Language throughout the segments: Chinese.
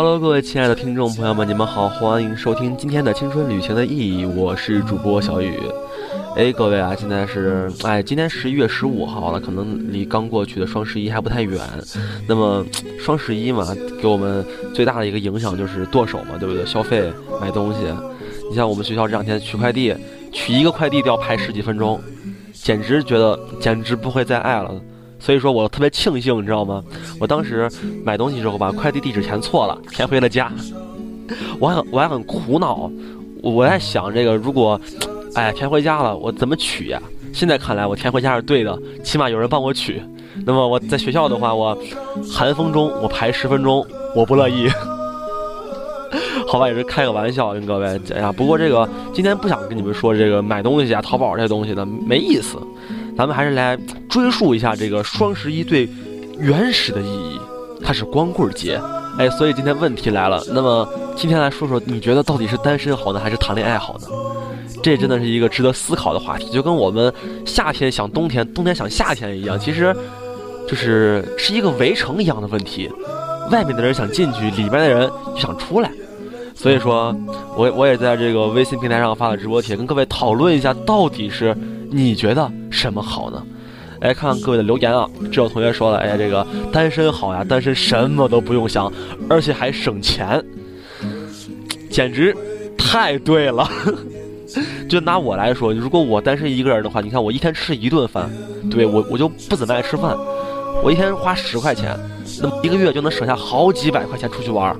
Hello，各位亲爱的听众朋友们，你们好，欢迎收听今天的《青春旅行的意义》，我是主播小雨。哎，各位啊，现在是哎，今天十一月十五号了，可能离刚过去的双十一还不太远。那么双十一嘛，给我们最大的一个影响就是剁手嘛，对不对？消费买东西，你像我们学校这两天取快递，取一个快递都要排十几分钟，简直觉得简直不会再爱了。所以说我特别庆幸，你知道吗？我当时买东西时候把快递地址填错了，填回了家。我还我还很苦恼，我我在想这个如果，哎填回家了，我怎么取呀？现在看来我填回家是对的，起码有人帮我取。那么我在学校的话，我寒风中我排十分钟，我不乐意。好吧，也是开个玩笑跟各位。哎呀，不过这个今天不想跟你们说这个买东西啊、淘宝这些东西的没意思，咱们还是来追溯一下这个双十一最原始的意义，它是光棍节。哎，所以今天问题来了，那么今天来说说，你觉得到底是单身好呢，还是谈恋爱好呢？这真的是一个值得思考的话题，就跟我们夏天想冬天，冬天想夏天一样，其实就是是一个围城一样的问题。外面的人想进去，里面的人就想出来。所以说，我我也在这个微信平台上发了直播帖，跟各位讨论一下，到底是你觉得什么好呢？哎，看看各位的留言啊，这有同学说了，哎呀，这个单身好呀，单身什么都不用想，而且还省钱，简直太对了。就拿我来说，如果我单身一个人的话，你看我一天吃一顿饭，对我我就不怎么爱吃饭，我一天花十块钱，那么一个月就能省下好几百块钱出去玩。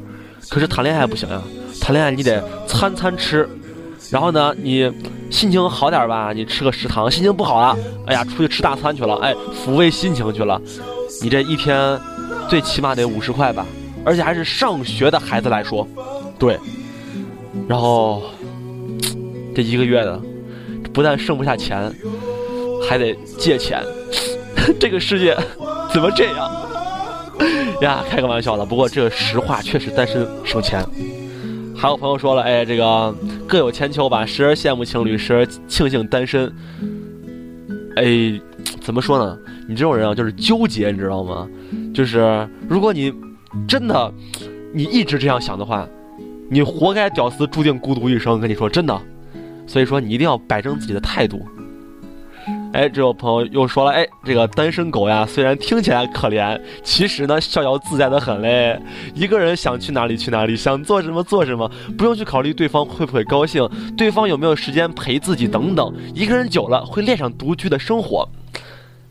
可是谈恋爱不行呀，谈恋爱你得餐餐吃，然后呢，你心情好点吧，你吃个食堂；心情不好了，哎呀，出去吃大餐去了，哎，抚慰心情去了。你这一天最起码得五十块吧，而且还是上学的孩子来说，对。然后这一个月的，不但剩不下钱，还得借钱。这个世界怎么这样？呀，开个玩笑了。不过这个实话确实单身省钱。还有朋友说了，哎，这个各有千秋吧，时而羡慕情侣，时而庆幸单身。哎，怎么说呢？你这种人啊，就是纠结，你知道吗？就是如果你真的你一直这样想的话，你活该屌丝注定孤独一生。跟你说真的，所以说你一定要摆正自己的态度。哎，这有朋友又说了，哎，这个单身狗呀，虽然听起来可怜，其实呢逍遥自在的很嘞。一个人想去哪里去哪里，想做什么做什么，不用去考虑对方会不会高兴，对方有没有时间陪自己等等。一个人久了会恋上独居的生活。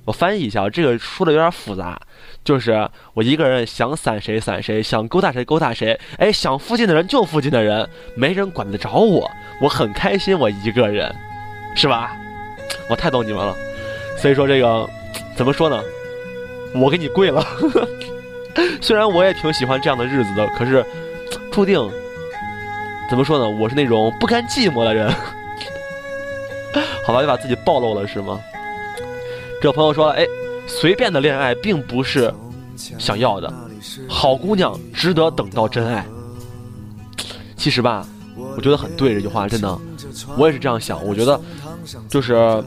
我翻译一下，这个说的有点复杂，就是我一个人想散谁散谁，想勾搭谁勾搭谁，哎，想附近的人就附近的人，没人管得着我，我很开心，我一个人，是吧？我太懂你们了，所以说这个怎么说呢？我给你跪了。虽然我也挺喜欢这样的日子的，可是注定怎么说呢？我是那种不甘寂寞的人。好吧，就把自己暴露了是吗？这朋友说，哎，随便的恋爱并不是想要的，好姑娘值得等到真爱。其实吧，我觉得很对这句话，真的，我也是这样想。我觉得就是，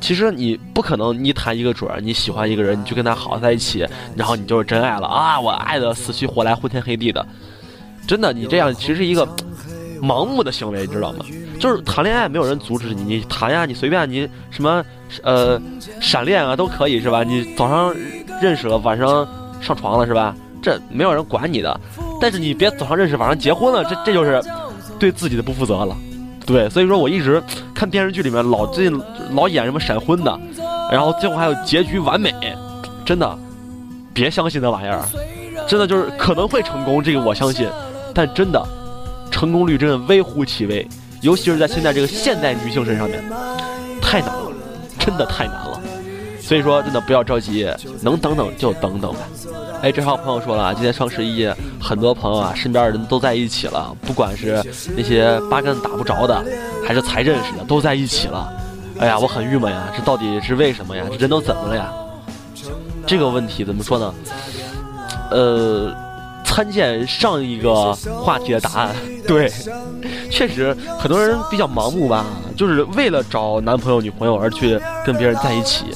其实你不可能，你谈一个准儿，你喜欢一个人，你就跟他好在一起，然后你就是真爱了啊！我爱的死去活来，昏天黑地的，真的，你这样其实是一个盲目的行为，你知道吗？就是谈恋爱没有人阻止你，你谈呀，你随便你什么呃闪恋啊都可以是吧？你早上认识了，晚上上床了是吧？这没有人管你的，但是你别早上认识，晚上结婚了，这这就是对自己的不负责了。对，所以说我一直看电视剧里面老最近老演什么闪婚的，然后最后还有结局完美，真的别相信那玩意儿，真的就是可能会成功，这个我相信，但真的成功率真的微乎其微，尤其是在现在这个现代女性身上面，太难了，真的太难了。所以说真的不要着急，能等等就等等吧。哎，这还有朋友说了，今天双十一，很多朋友啊，身边的人都在一起了，不管是那些八竿子打不着的，还是才认识的，都在一起了。哎呀，我很郁闷呀，这到底是为什么呀？这人都怎么了呀？这个问题怎么说呢？呃，参见上一个话题的答案。对，确实很多人比较盲目吧，就是为了找男朋友、女朋友而去跟别人在一起。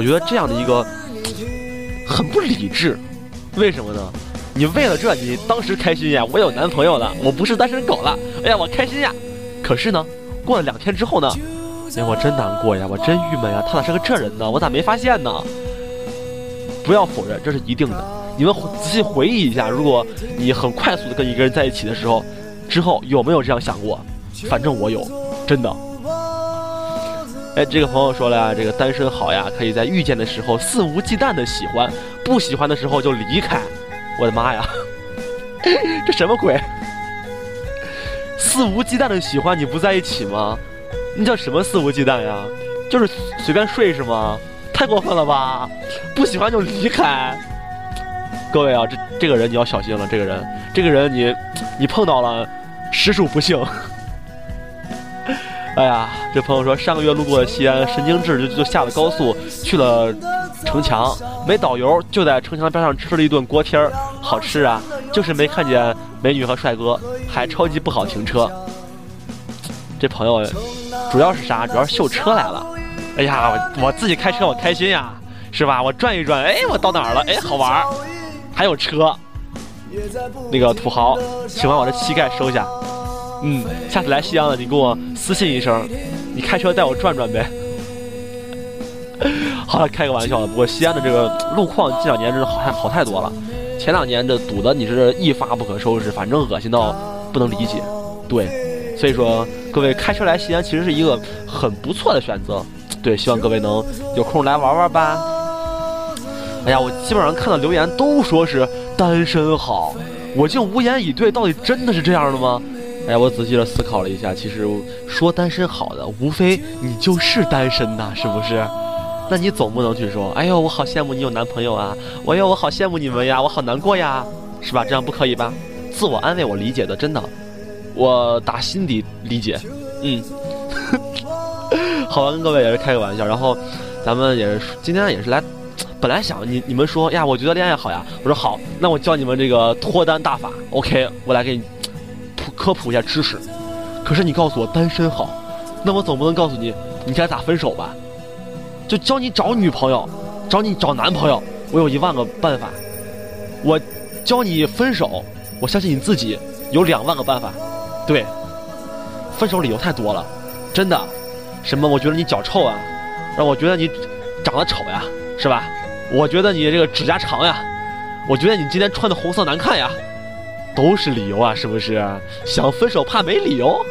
我觉得这样的一个很不理智。为什么呢？你为了这，你当时开心呀，我有男朋友了，我不是单身狗了，哎呀，我开心呀。可是呢，过了两天之后呢，哎，我真难过呀，我真郁闷呀，他咋是个这人呢？我咋没发现呢？不要否认，这是一定的。你们仔细回忆一下，如果你很快速的跟一个人在一起的时候，之后有没有这样想过？反正我有，真的。哎，这个朋友说了呀，这个单身好呀，可以在遇见的时候肆无忌惮的喜欢，不喜欢的时候就离开。我的妈呀，这什么鬼？肆无忌惮的喜欢你不在一起吗？那叫什么肆无忌惮呀？就是随便睡是吗？太过分了吧！不喜欢就离开。各位啊，这这个人你要小心了，这个人，这个人你你碰到了，实属不幸。哎呀，这朋友说上个月路过西安，神经质就就下了高速去了城墙，没导游就在城墙边上吃了一顿锅贴儿，好吃啊，就是没看见美女和帅哥，还超级不好停车。这朋友主要是啥？主要是秀车来了。哎呀，我我自己开车我开心呀，是吧？我转一转，哎，我到哪儿了？哎，好玩儿，还有车。那个土豪，请把我的膝盖收下。嗯，下次来西安了，你给我私信一声，你开车带我转转呗。好了，开个玩笑。不过西安的这个路况这两年真是好太好太多了，前两年这堵的你是一发不可收拾，反正恶心到不能理解。对，所以说各位开车来西安其实是一个很不错的选择。对，希望各位能有空来玩玩吧。哎呀，我基本上看到留言都说是单身好，我竟无言以对。到底真的是这样的吗？哎，我仔细的思考了一下，其实说单身好的，无非你就是单身呐，是不是？那你总不能去说，哎呦，我好羡慕你有男朋友啊，哎呦，我好羡慕你们呀，我好难过呀，是吧？这样不可以吧？自我安慰，我理解的，真的，我打心底理解。嗯，好吧，跟各位也是开个玩笑，然后咱们也是今天也是来，本来想你你们说呀，我觉得恋爱好呀，我说好，那我教你们这个脱单大法，OK，我来给你。科普一下知识，可是你告诉我单身好，那我总不能告诉你你该咋分手吧？就教你找女朋友，找你找男朋友，我有一万个办法。我教你分手，我相信你自己有两万个办法。对，分手理由太多了，真的。什么？我觉得你脚臭啊，让我觉得你长得丑呀，是吧？我觉得你这个指甲长呀，我觉得你今天穿的红色难看呀。都是理由啊，是不是？想分手怕没理由？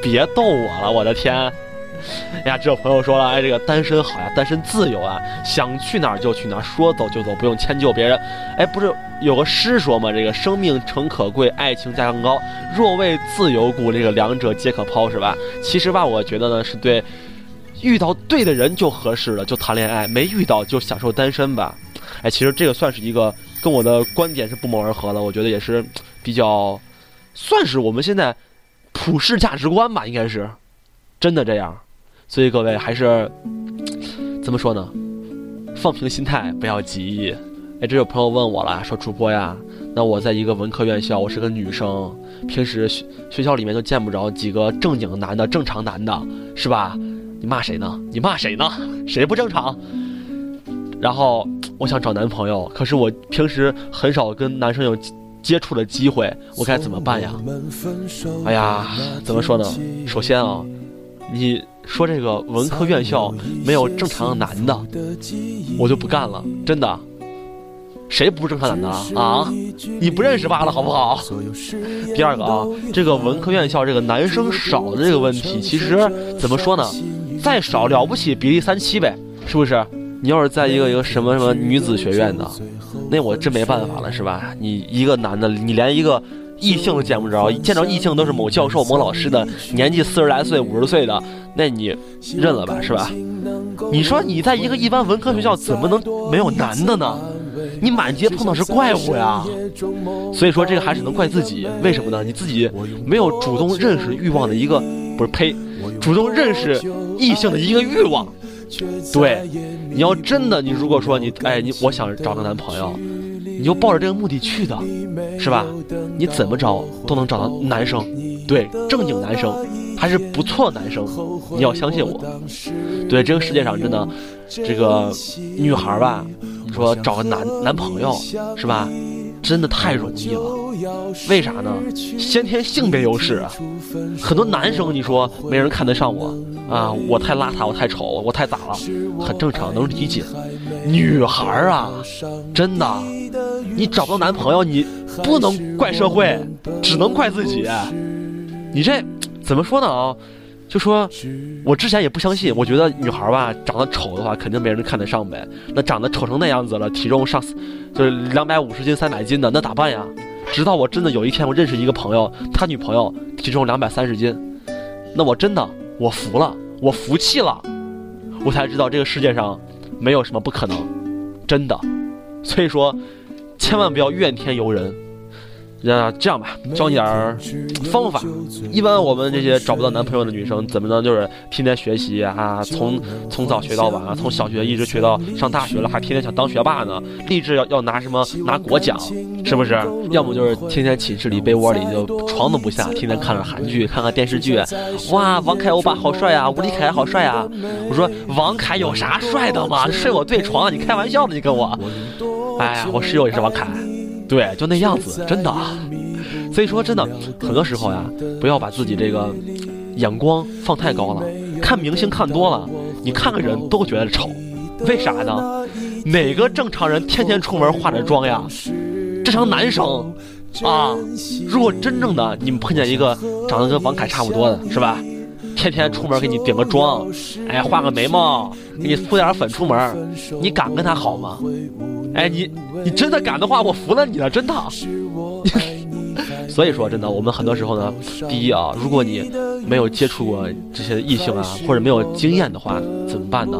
别逗我了，我的天！哎呀，这有朋友说了，哎，这个单身好呀，单身自由啊，想去哪儿就去哪儿，说走就走，不用迁就别人。哎，不是有个诗说吗？这个生命诚可贵，爱情价更高。若为自由故，这个两者皆可抛，是吧？其实吧，我觉得呢，是对，遇到对的人就合适了，就谈恋爱；没遇到就享受单身吧。哎，其实这个算是一个跟我的观点是不谋而合的，我觉得也是。比较，算是我们现在普世价值观吧，应该是真的这样。所以各位还是怎么说呢？放平心态，不要急。哎，这有朋友问我了，说主播呀，那我在一个文科院校，我是个女生，平时学学校里面都见不着几个正经男的、正常男的，是吧？你骂谁呢？你骂谁呢？谁不正常？然后我想找男朋友，可是我平时很少跟男生有。接触的机会，我该怎么办呀？哎呀，怎么说呢？首先啊，你说这个文科院校没有正常的男的，我就不干了，真的。谁不是正常男的啊？你不认识罢了，好不好？第二个啊，这个文科院校这个男生少的这个问题，其实怎么说呢？再少了不起比例三七呗，是不是？你要是在一个一个什么什么女子学院的。那我真没办法了，是吧？你一个男的，你连一个异性都见不着，见着异性都是某教授、某老师的年纪四十来岁、五十岁的，那你认了吧，是吧？你说你在一个一般文科学校怎么能没有男的呢？你满街碰到是怪物呀！所以说这个还是能怪自己，为什么呢？你自己没有主动认识欲望的一个，不是呸，主动认识异性的一个欲望。对，你要真的，你如果说你哎你我想找个男朋友，你就抱着这个目的去的，是吧？你怎么着都能找到男生，对，正经男生。还是不错的男生，你要相信我。对这个世界上真的，这个女孩吧，说找个男男朋友是吧，真的太容易了。为啥呢？先天性别优势啊，很多男生你说没人看得上我啊，我太邋遢，我太丑，我太咋了，很正常，能理解。女孩啊，真的，你找不到男朋友，你不能怪社会，只能怪自己。你这。怎么说呢啊？就说，我之前也不相信，我觉得女孩吧，长得丑的话，肯定没人看得上呗。那长得丑成那样子了，体重上，就是两百五十斤、三百斤的，那咋办呀？直到我真的有一天，我认识一个朋友，他女朋友体重两百三十斤，那我真的我服了，我服气了，我才知道这个世界上没有什么不可能，真的。所以说，千万不要怨天尤人。那这样吧，教你点儿方法。一般我们这些找不到男朋友的女生，怎么能就是天天学习啊？从从早学到晚啊，从小学一直学到上大学了，还天天想当学霸呢？立志要要拿什么拿国奖，是不是？要么就是天天寝室里被窝里就床都不下，天天看着韩剧，看看电视剧。哇，王凯欧巴好帅啊，吴立凯好帅啊！我说王凯有啥帅的吗？睡我对床，你开玩笑呢？你跟我？哎呀，我室友也是王凯。对，就那样子，真的。所以说，真的，很多时候呀，不要把自己这个眼光放太高了。看明星看多了，你看个人都觉得丑，为啥呢？哪个正常人天天出门化着妆呀？正常男生啊，如果真正的你们碰见一个长得跟王凯差不多的，是吧？天天出门给你顶个妆，哎，画个眉毛，给你敷点粉出门，你敢跟他好吗？哎，你你真的敢的话，我服了你了，真的。所以说，真的，我们很多时候呢，第一啊，如果你没有接触过这些异性啊，或者没有经验的话，怎么办呢？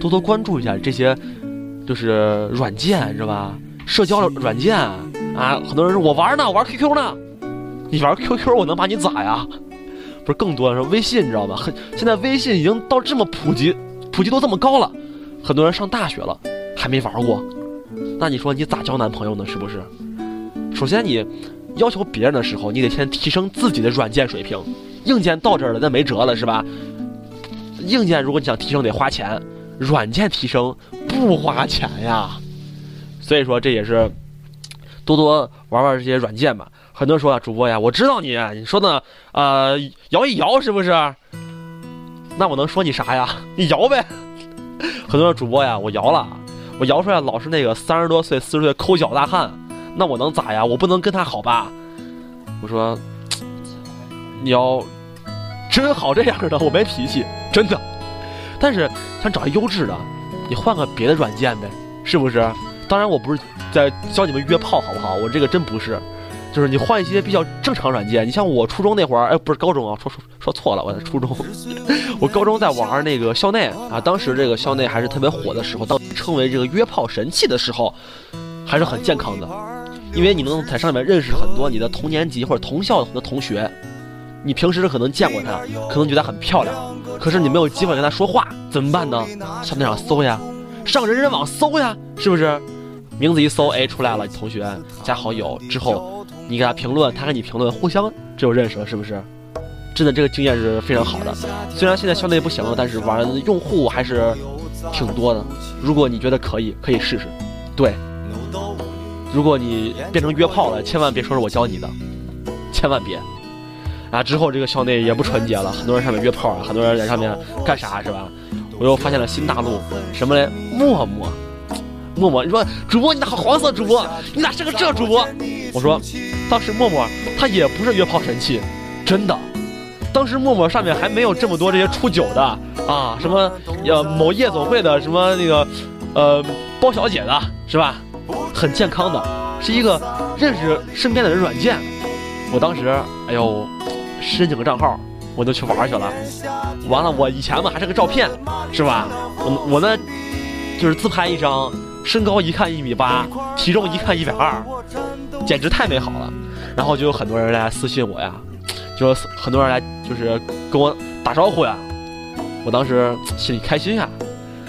多多关注一下这些，就是软件，是吧？社交软件啊，很多人说我玩呢，玩 QQ 呢，你玩 QQ，我能把你咋呀？不是更多的说微信，你知道吗？很现在微信已经到这么普及，普及度这么高了，很多人上大学了还没玩过，那你说你咋交男朋友呢？是不是？首先你要求别人的时候，你得先提升自己的软件水平，硬件到这儿了那没辙了是吧？硬件如果你想提升得花钱，软件提升不花钱呀。所以说这也是多多玩玩这些软件吧。很多人说啊，主播呀，我知道你，你说的呃，摇一摇是不是？那我能说你啥呀？你摇呗。很多人主播呀，我摇了，我摇出来老是那个三十多岁、四十岁抠脚大汉，那我能咋呀？我不能跟他好吧？我说，你要真好这样的，我没脾气，真的。但是想找一优质的，你换个别的软件呗，是不是？当然我不是在教你们约炮，好不好？我这个真不是。就是你换一些比较正常软件，你像我初中那会儿，哎，不是高中啊，说说说错了，我在初中，我高中在玩那个校内啊，当时这个校内还是特别火的时候，当称为这个约炮神器的时候，还是很健康的，因为你能在上面认识很多你的同年级或者同校的同学，你平时可能见过她，可能觉得很漂亮，可是你没有机会跟她说话，怎么办呢？上那上搜呀，上人人网搜呀，是不是？名字一搜，哎，出来了，同学加好友之后，你给他评论，他给你评论，互相就认识了，是不是？真的，这个经验是非常好的。虽然现在校内不行了，但是玩用户还是挺多的。如果你觉得可以，可以试试。对，如果你变成约炮了，千万别说是我教你的，千万别。啊，之后这个校内也不纯洁了，很多人上面约炮啊，很多人在上面干啥是吧？我又发现了新大陆，什么嘞？陌陌。默默，你说主播你咋黄色主播？你咋是个这主播？我说，当时默默他也不是约炮神器，真的。当时默默上面还没有这么多这些出酒的啊，什么呃某夜总会的什么那个呃包小姐的是吧？很健康的，是一个认识身边的人软件。我当时哎呦申请个账号，我就去玩去了。完了，我以前嘛还是个照片，是吧？我我呢就是自拍一张，身高一看一米八，体重一看一百二，简直太美好了。然后就有很多人来私信我呀，就很多人来就是跟我打招呼呀。我当时心里开心呀，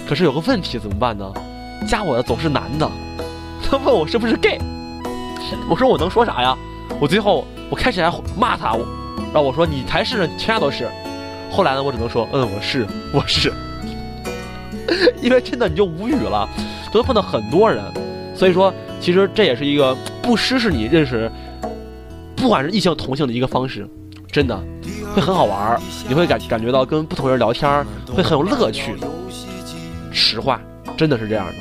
可是有个问题怎么办呢？加我的总是男的，他问我是不是 gay，我说我能说啥呀？我最后我开始还骂他，然后我说你才是，全家都是。后来呢，我只能说嗯，我是我是，因为真的你就无语了，都碰到很多人，所以说其实这也是一个不失是你认识。不管是异性同性的一个方式，真的会很好玩儿，你会感感觉到跟不同人聊天会很有乐趣。实话，真的是这样的。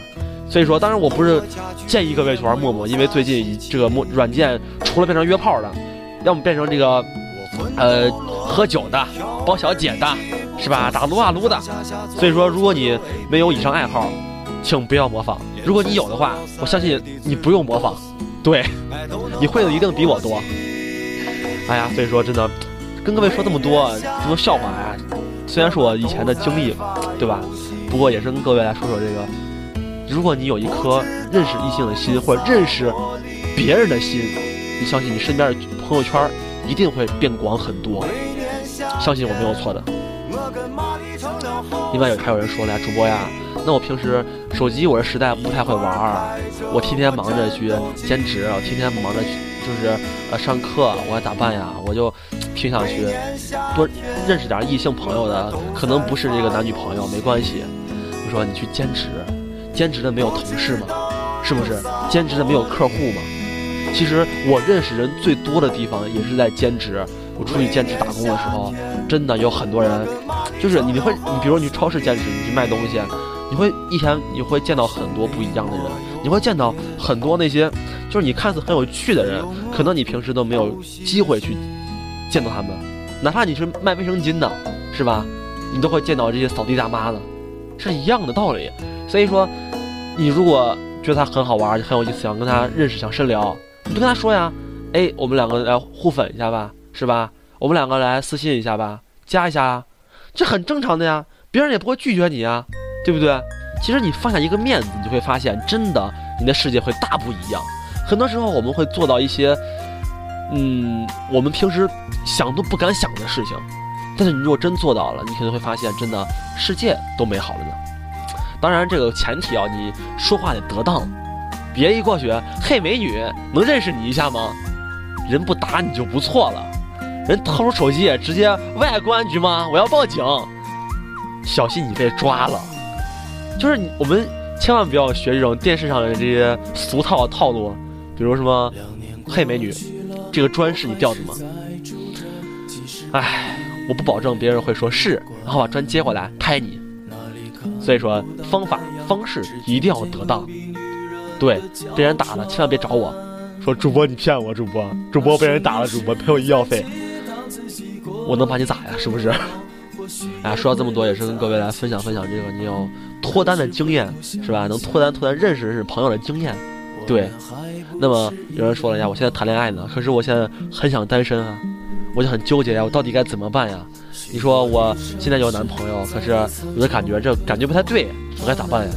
所以说，当然我不是建议各位去玩陌陌，因为最近这个陌软件除了变成约炮的，要么变成这个呃喝酒的、包小姐的，是吧？打撸啊撸的。所以说，如果你没有以上爱好，请不要模仿；如果你有的话，我相信你不用模仿，对，你会的一定比我多。哎呀，所以说真的，跟各位说这么多，这么笑话呀。虽然是我以前的经历，对吧？不过也是跟各位来说说这个。如果你有一颗认识异性的心，或者认识别人的心，你相信你身边的朋友圈一定会变广很多。相信我没有错的。另外有还有人说了呀，主播呀，那我平时手机我这实在不太会玩儿，我天天忙着去兼职，我天天忙着去。就是呃上课我还咋办呀？我就挺想去多认识点异性朋友的，可能不是这个男女朋友没关系。我说你去兼职，兼职的没有同事吗？是不是？兼职的没有客户吗？其实我认识人最多的地方也是在兼职。我出去兼职打工的时候，真的有很多人，就是你会，你比如你去超市兼职，你去卖东西，你会一天你会见到很多不一样的人，你会见到很多那些。就是你看似很有趣的人，可能你平时都没有机会去见到他们，哪怕你是卖卫生巾的，是吧？你都会见到这些扫地大妈的，是一样的道理。所以说，你如果觉得他很好玩，很有意思，想跟他认识，想深聊，你就跟他说呀，哎，我们两个来互粉一下吧，是吧？我们两个来私信一下吧，加一下啊，这很正常的呀，别人也不会拒绝你啊，对不对？其实你放下一个面子，你就会发现，真的，你的世界会大不一样。很多时候我们会做到一些，嗯，我们平时想都不敢想的事情，但是你如果真做到了，你可能会发现，真的世界都美好了呢。当然，这个前提啊，你说话得得当，别一过去，嘿，美女，能认识你一下吗？人不打你就不错了，人掏出手机直接喂，公安局吗？我要报警，小心你被抓了。就是，我们千万不要学这种电视上的这些俗套套路。比如什么，嘿美女，这个砖是你掉的吗？哎，我不保证别人会说是，然后把砖接过来拍你。所以说方法方式一定要得当。对，被人打了千万别找我，说主播你骗我，主播主播被人打了，主播赔我医药费，我能把你咋呀？是不是？哎，说到这么多也是跟各位来分享分享这个你有脱单的经验是吧？能脱单脱单认识认识朋友的经验，对。那么有人说了呀，我现在谈恋爱呢，可是我现在很想单身啊，我就很纠结呀，我到底该怎么办呀？你说我现在有男朋友，可是我的感觉这感觉不太对，我该咋办呀？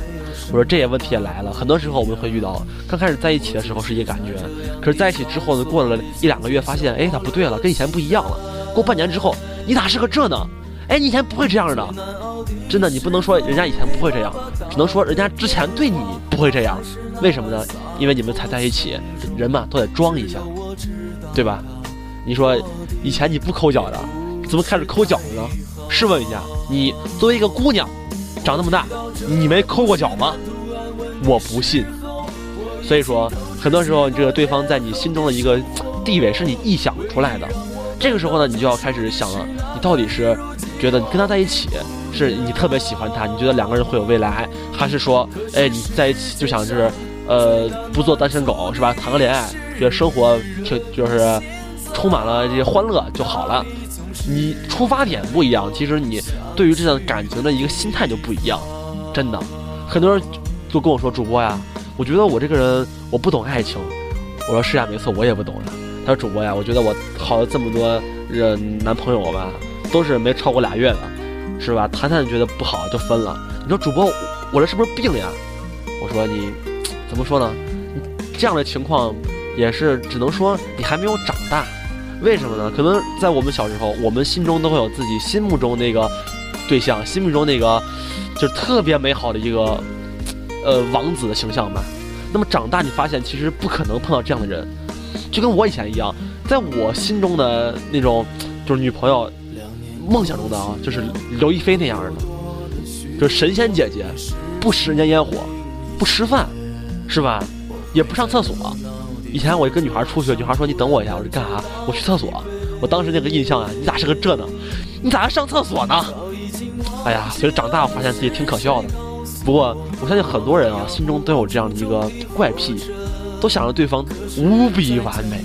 我说这些问题也来了，很多时候我们会遇到，刚开始在一起的时候是一个感觉，可是在一起之后呢，过了一两个月，发现哎咋不对了，跟以前不一样了。过半年之后，你咋是个这呢？哎，你以前不会这样的，真的，你不能说人家以前不会这样，只能说人家之前对你不会这样。为什么呢？因为你们才在一起，人嘛都得装一下，对吧？你说以前你不抠脚的，怎么开始抠脚了呢？试问一下，你作为一个姑娘，长那么大，你没抠过脚吗？我不信。所以说，很多时候这个对方在你心中的一个地位是你臆想出来的。这个时候呢，你就要开始想了，你到底是觉得你跟他在一起，是你特别喜欢他，你觉得两个人会有未来，还是说，哎，你在一起就想是？呃，不做单身狗是吧？谈个恋爱，觉得生活挺就是充满了这些欢乐就好了。你出发点不一样，其实你对于这段感情的一个心态就不一样。真的，很多人就跟我说：“主播呀，我觉得我这个人我不懂爱情。”我说：“是呀，没错，我也不懂。”他说：“主播呀，我觉得我好了这么多人男朋友吧，都是没超过俩月的，是吧？谈谈觉得不好就分了。你说主播，我这是不是病呀？我说你怎么说呢？这样的情况也是只能说你还没有长大。为什么呢？可能在我们小时候，我们心中都会有自己心目中那个对象，心目中那个就是特别美好的一个呃王子的形象吧。那么长大，你发现其实不可能碰到这样的人，就跟我以前一样，在我心中的那种就是女朋友，梦想中的啊，就是刘亦菲那样的，就是神仙姐姐，不食人间烟火，不吃饭，是吧？也不上厕所。以前我跟女孩出去，女孩说你等我一下，我说干啥？我去厕所。我当时那个印象啊，你咋是个这呢？你咋还上厕所呢？哎呀，其实长大，我发现自己挺可笑的。不过我相信很多人啊，心中都有这样的一个怪癖，都想着对方无比完美。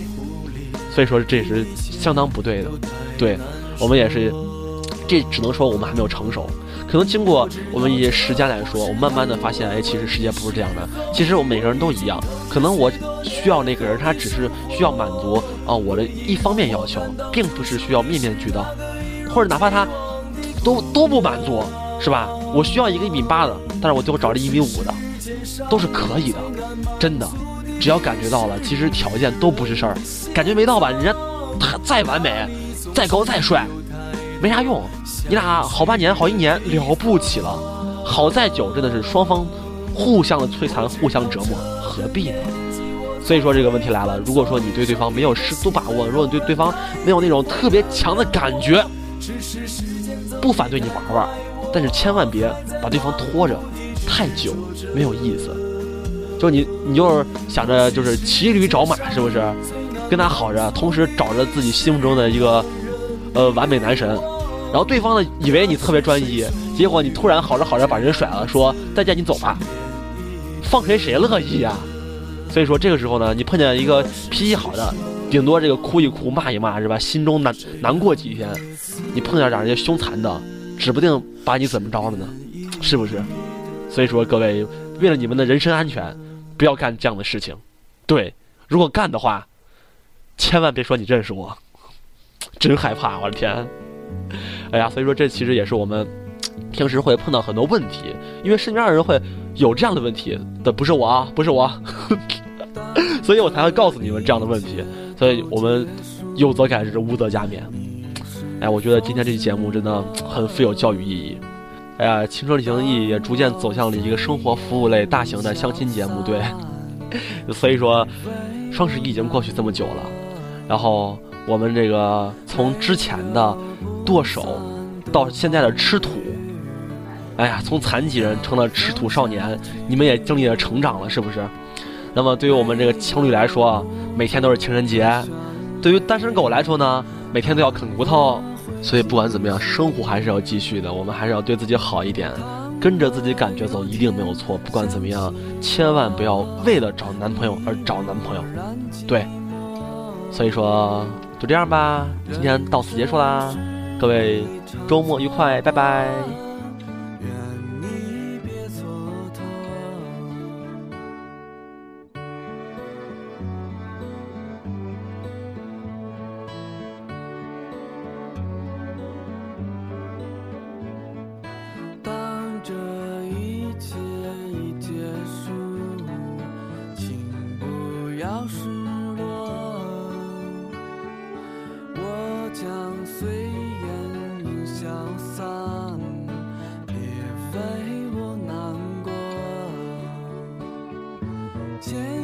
所以说这也是相当不对的。对我们也是，这只能说我们还没有成熟。可能经过我们一些时间来说，我慢慢的发现，哎，其实世界不是这样的。其实我们每个人都一样。可能我需要那个人，他只是需要满足啊我的一方面要求，并不是需要面面俱到，或者哪怕他都都不满足，是吧？我需要一个一米八的，但是我最后找了一米五的，都是可以的，真的。只要感觉到了，其实条件都不是事儿。感觉没到吧？人家他再完美，再高再帅，没啥用。你俩好半年、好一年了不起了，好再久真的是双方互相的摧残、互相折磨，何必呢？所以说这个问题来了，如果说你对对方没有十足把握，如果你对对方没有那种特别强的感觉，不反对你玩玩，但是千万别把对方拖着太久，没有意思。就你你就是想着就是骑驴找马，是不是？跟他好着，同时找着自己心目中的一个呃完美男神。然后对方呢，以为你特别专一，结果你突然好着好着把人甩了，说再见，你走吧，放谁谁乐意呀？所以说这个时候呢，你碰见一个脾气好的，顶多这个哭一哭骂一骂是吧？心中难难过几天，你碰见点人家凶残的，指不定把你怎么着了呢？是不是？所以说各位，为了你们的人身安全，不要干这样的事情。对，如果干的话，千万别说你认识我，真害怕，我的天！哎呀，所以说这其实也是我们平时会碰到很多问题，因为身边的人会有这样的问题的，不是我啊，不是我，所以我才会告诉你们这样的问题。所以我们有则改之，无则加勉。哎，我觉得今天这期节目真的很富有教育意义。哎呀，青春旅行的意义也逐渐走向了一个生活服务类大型的相亲节目。对，所以说双十一已经过去这么久了，然后我们这个从之前的。剁手，到现在的吃土，哎呀，从残疾人成了吃土少年，你们也经历了成长了，是不是？那么对于我们这个情侣来说，每天都是情人节；对于单身狗来说呢，每天都要啃骨头。所以不管怎么样，生活还是要继续的，我们还是要对自己好一点，跟着自己感觉走，一定没有错。不管怎么样，千万不要为了找男朋友而找男朋友。对，所以说就这样吧，今天到此结束啦。各位，周末愉快，拜拜。见。